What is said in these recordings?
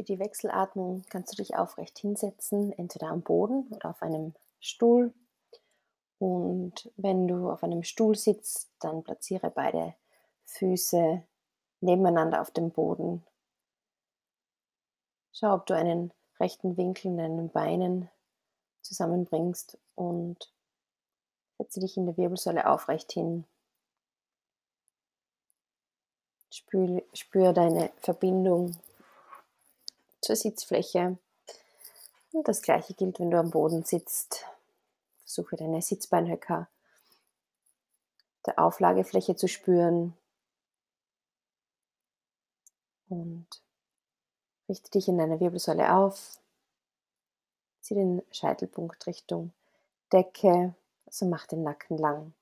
Für die Wechselatmung kannst du dich aufrecht hinsetzen, entweder am Boden oder auf einem Stuhl. Und wenn du auf einem Stuhl sitzt, dann platziere beide Füße nebeneinander auf dem Boden. Schau, ob du einen rechten Winkel in deinen Beinen zusammenbringst und setze dich in der Wirbelsäule aufrecht hin. Spür, spür deine Verbindung zur Sitzfläche. Und das gleiche gilt, wenn du am Boden sitzt. Versuche deine Sitzbeinhöcker der Auflagefläche zu spüren. Und richte dich in deiner Wirbelsäule auf. Zieh den Scheitelpunkt Richtung Decke. Also mach den Nacken lang.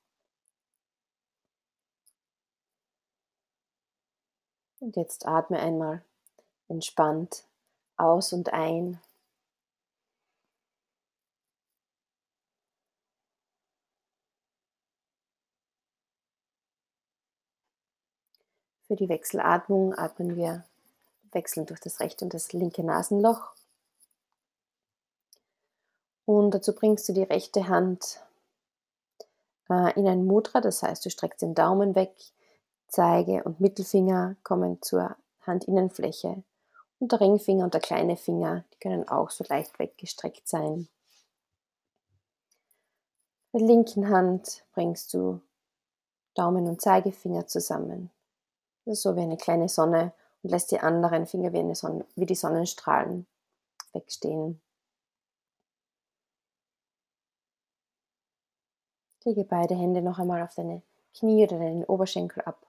Und jetzt atme einmal entspannt aus und ein. Für die Wechselatmung atmen wir wechselnd durch das rechte und das linke Nasenloch. Und dazu bringst du die rechte Hand äh, in ein Mudra, das heißt, du streckst den Daumen weg, Zeige und Mittelfinger kommen zur Handinnenfläche und der Ringfinger und der kleine Finger, die können auch so leicht weggestreckt sein. Mit der linken Hand bringst du Daumen und Zeigefinger zusammen. So wie eine kleine Sonne und lässt die anderen Finger wie, Sonne, wie die Sonnenstrahlen wegstehen. Lege beide Hände noch einmal auf deine Knie oder deinen Oberschenkel ab.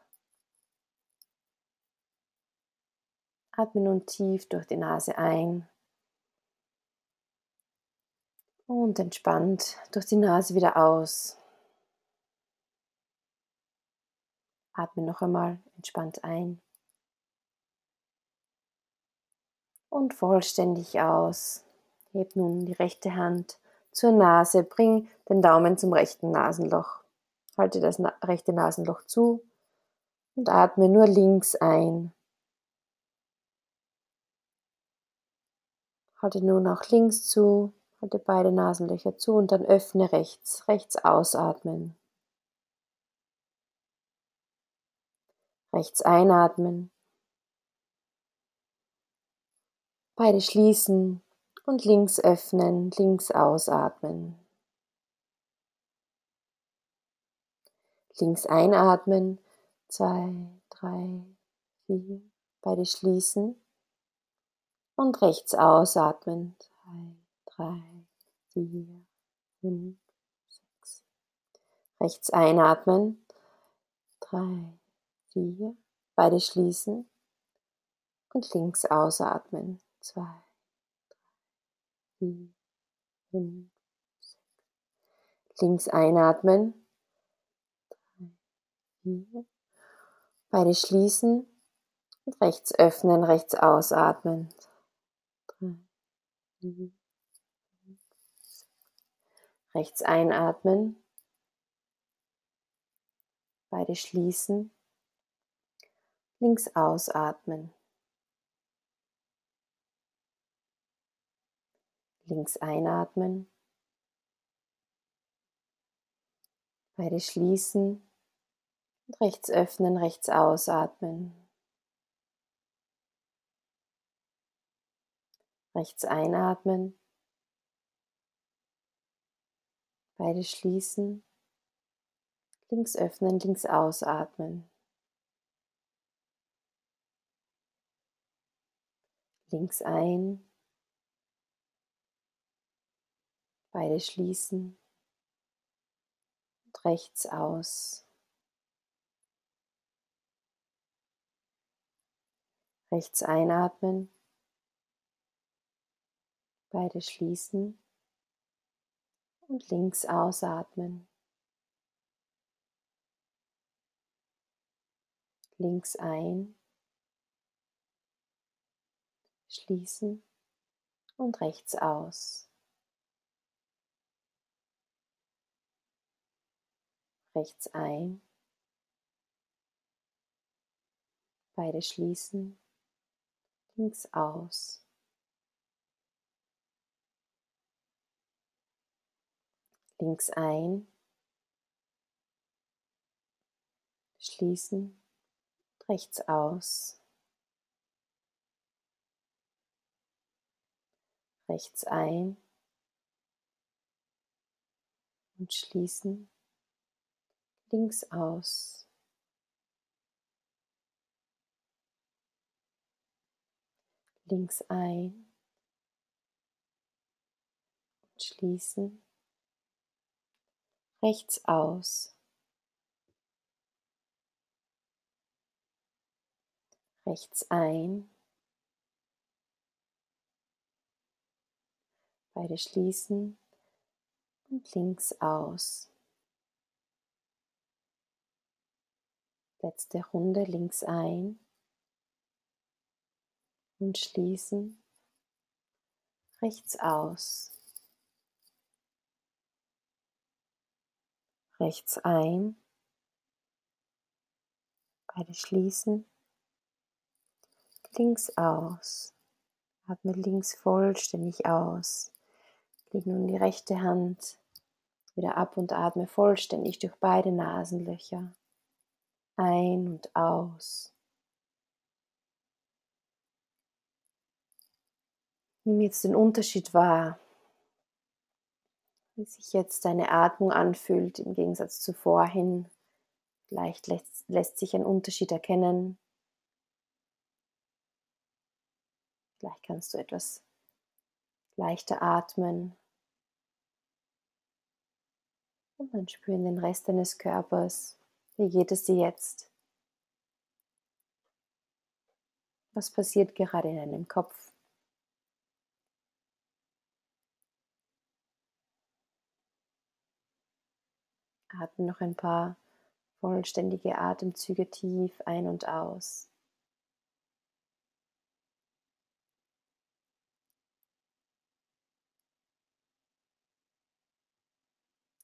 Atme nun tief durch die Nase ein und entspannt durch die Nase wieder aus. Atme noch einmal entspannt ein und vollständig aus. Heb nun die rechte Hand zur Nase, bring den Daumen zum rechten Nasenloch. Halte das rechte Nasenloch zu und atme nur links ein. Halte nun auch links zu, halte beide Nasenlöcher zu und dann öffne rechts, rechts ausatmen. Rechts einatmen. Beide schließen und links öffnen, links ausatmen. Links einatmen, zwei, drei, vier, beide schließen und rechts ausatmen. Zwei, drei, vier, fünf, sechs. Rechts einatmen. Drei, vier. Beide schließen. Und links ausatmen. Zwei, drei, vier, fünf, sechs. Links einatmen. Drei, vier. Beide schließen und rechts öffnen, rechts ausatmen. Rechts einatmen, beide schließen, links ausatmen. Links einatmen, beide schließen. Und rechts öffnen, rechts ausatmen. Rechts einatmen. Beide schließen. Links öffnen, links ausatmen. Links ein. Beide schließen. Und rechts aus. Rechts einatmen. Beide schließen und links ausatmen. Links ein, schließen und rechts aus. Rechts ein, beide schließen, links aus. Links ein, schließen, rechts aus. Rechts ein. Und schließen, links aus. links ein. Und schließen, rechts aus, rechts ein, beide schließen und links aus. Letzte Runde links ein. Und schließen. Rechts aus, rechts ein, beide schließen, links aus, atme links vollständig aus, leg nun die rechte Hand wieder ab und atme vollständig durch beide Nasenlöcher ein und aus. Nimm jetzt den Unterschied wahr, wie sich jetzt deine Atmung anfühlt im Gegensatz zu vorhin. Vielleicht lässt, lässt sich ein Unterschied erkennen. Vielleicht kannst du etwas leichter atmen. Und dann spüren den Rest deines Körpers. Wie geht es dir jetzt? Was passiert gerade in deinem Kopf? Atme noch ein paar vollständige Atemzüge tief ein und aus.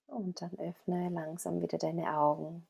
Und dann öffne langsam wieder deine Augen.